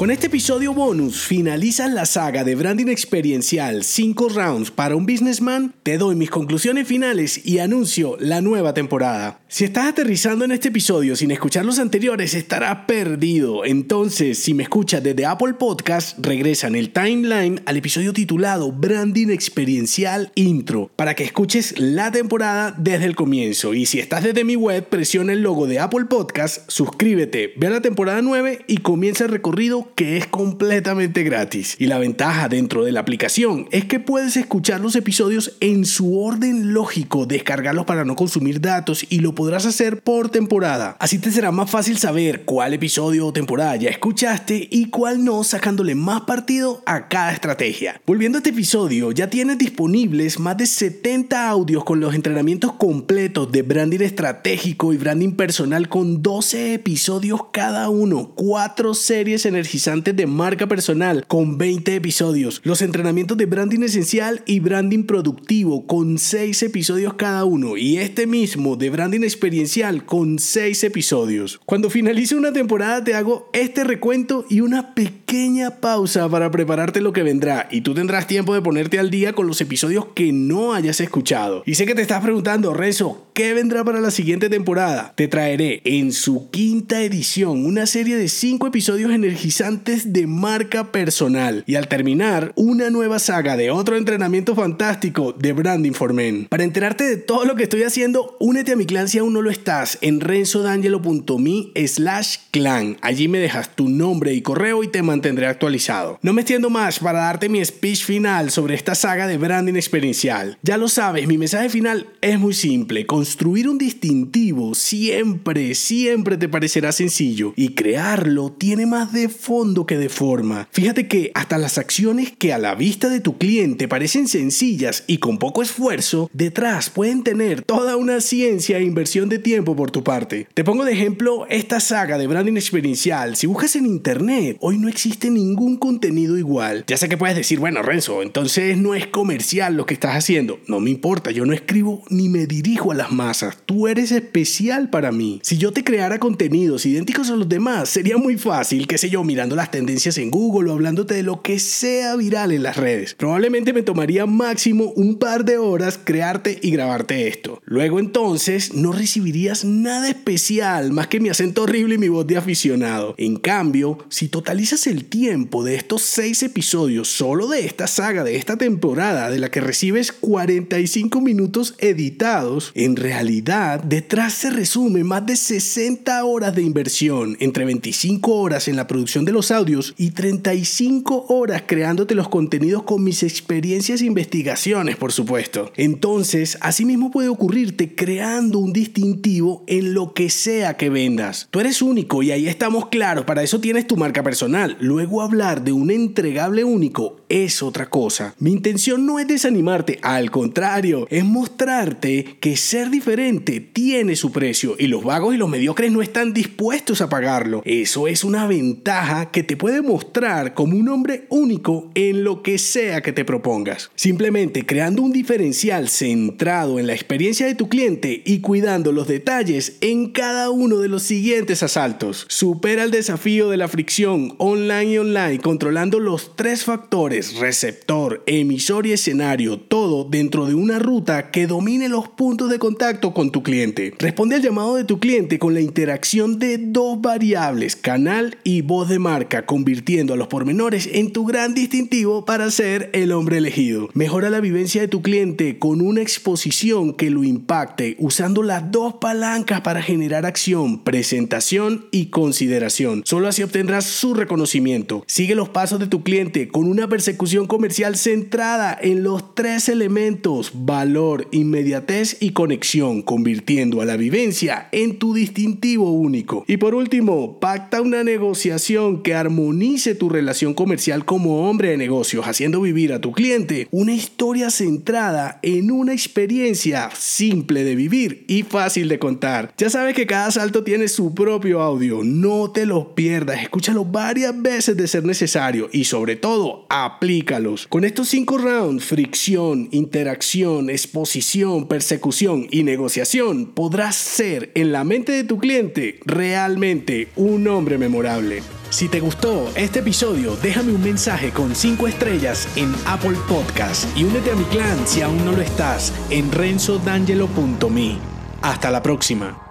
Con este episodio bonus finalizas la saga de branding experiencial 5 rounds para un businessman, te doy mis conclusiones finales y anuncio la nueva temporada. Si estás aterrizando en este episodio sin escuchar los anteriores estarás perdido. Entonces, si me escuchas desde Apple Podcast, regresa en el timeline al episodio titulado Branding experiencial intro para que escuches la temporada desde el comienzo. Y si estás desde mi web, presiona el logo de Apple Podcast, suscríbete, ve a la temporada 9 y comienza el recorrido que es completamente gratis. Y la ventaja dentro de la aplicación es que puedes escuchar los episodios en su orden lógico, descargarlos para no consumir datos y lo podrás hacer por temporada. Así te será más fácil saber cuál episodio o temporada ya escuchaste y cuál no, sacándole más partido a cada estrategia. Volviendo a este episodio, ya tienes disponibles más de 70 audios con los entrenamientos completos de branding estratégico y branding personal con 12 episodios cada uno, 4 series de marca personal con 20 episodios, los entrenamientos de branding esencial y branding productivo con 6 episodios cada uno y este mismo de branding experiencial con 6 episodios. Cuando finalice una temporada te hago este recuento y una pequeña pausa para prepararte lo que vendrá y tú tendrás tiempo de ponerte al día con los episodios que no hayas escuchado. Y sé que te estás preguntando, Rezo, ¿qué vendrá para la siguiente temporada? Te traeré en su quinta edición una serie de 5 episodios energizantes de marca personal y al terminar una nueva saga de otro entrenamiento fantástico de Branding for Men. Para enterarte de todo lo que estoy haciendo, únete a mi clan si aún no lo estás en renzodangelo.me slash clan. Allí me dejas tu nombre y correo y te mantendré actualizado. No me extiendo más para darte mi speech final sobre esta saga de branding experiencial. Ya lo sabes, mi mensaje final es muy simple. Construir un distintivo siempre, siempre te parecerá sencillo y crearlo tiene más de fondo que de forma. Fíjate que hasta las acciones que a la vista de tu cliente parecen sencillas y con poco esfuerzo, detrás pueden tener toda una ciencia e inversión de tiempo por tu parte. Te pongo de ejemplo esta saga de branding experiencial. Si buscas en internet, hoy no existe ningún contenido igual. Ya sé que puedes decir, bueno, Renzo, entonces no es comercial lo que estás haciendo. No me importa, yo no escribo ni me dirijo a las masas. Tú eres especial para mí. Si yo te creara contenidos idénticos a los demás, sería muy fácil, qué sé yo, mirando las tendencias en Google o hablándote de lo que sea viral en las redes. Probablemente me tomaría máximo un par de horas crearte y grabarte esto. Luego entonces no recibirías nada especial más que mi acento horrible y mi voz de aficionado. En cambio, si totalizas el tiempo de estos seis episodios solo de esta saga, de esta temporada, de la que recibes 45 minutos editados, en realidad detrás se resume más de 60 horas de inversión, entre 25 horas en la producción de los audios y 35 horas creándote los contenidos con mis experiencias e investigaciones, por supuesto. Entonces, asimismo puede ocurrirte creando un distintivo en lo que sea que vendas. Tú eres único y ahí estamos claros, para eso tienes tu marca personal. Luego hablar de un entregable único es otra cosa. Mi intención no es desanimarte, al contrario, es mostrarte que ser diferente tiene su precio y los vagos y los mediocres no están dispuestos a pagarlo. Eso es una ventaja que te puede mostrar como un hombre único en lo que sea que te propongas. Simplemente creando un diferencial centrado en la experiencia de tu cliente y cuidando los detalles en cada uno de los siguientes asaltos. Supera el desafío de la fricción online y online controlando los tres factores receptor, emisor y escenario, todo dentro de una ruta que domine los puntos de contacto con tu cliente. Responde al llamado de tu cliente con la interacción de dos variables, canal y voz de marca convirtiendo a los pormenores en tu gran distintivo para ser el hombre elegido. Mejora la vivencia de tu cliente con una exposición que lo impacte usando las dos palancas para generar acción, presentación y consideración. Solo así obtendrás su reconocimiento. Sigue los pasos de tu cliente con una persecución comercial centrada en los tres elementos, valor, inmediatez y conexión convirtiendo a la vivencia en tu distintivo único. Y por último, pacta una negociación que armonice tu relación comercial como hombre de negocios, haciendo vivir a tu cliente una historia centrada en una experiencia simple de vivir y fácil de contar. Ya sabes que cada salto tiene su propio audio, no te los pierdas, escúchalo varias veces de ser necesario y sobre todo aplícalos. Con estos cinco rounds, fricción, interacción, exposición, persecución negociación, podrás ser en la mente de tu cliente realmente un hombre memorable. Si te gustó este episodio, déjame un mensaje con 5 estrellas en Apple Podcast y únete a mi clan si aún no lo estás en renzodangelo.me. Hasta la próxima.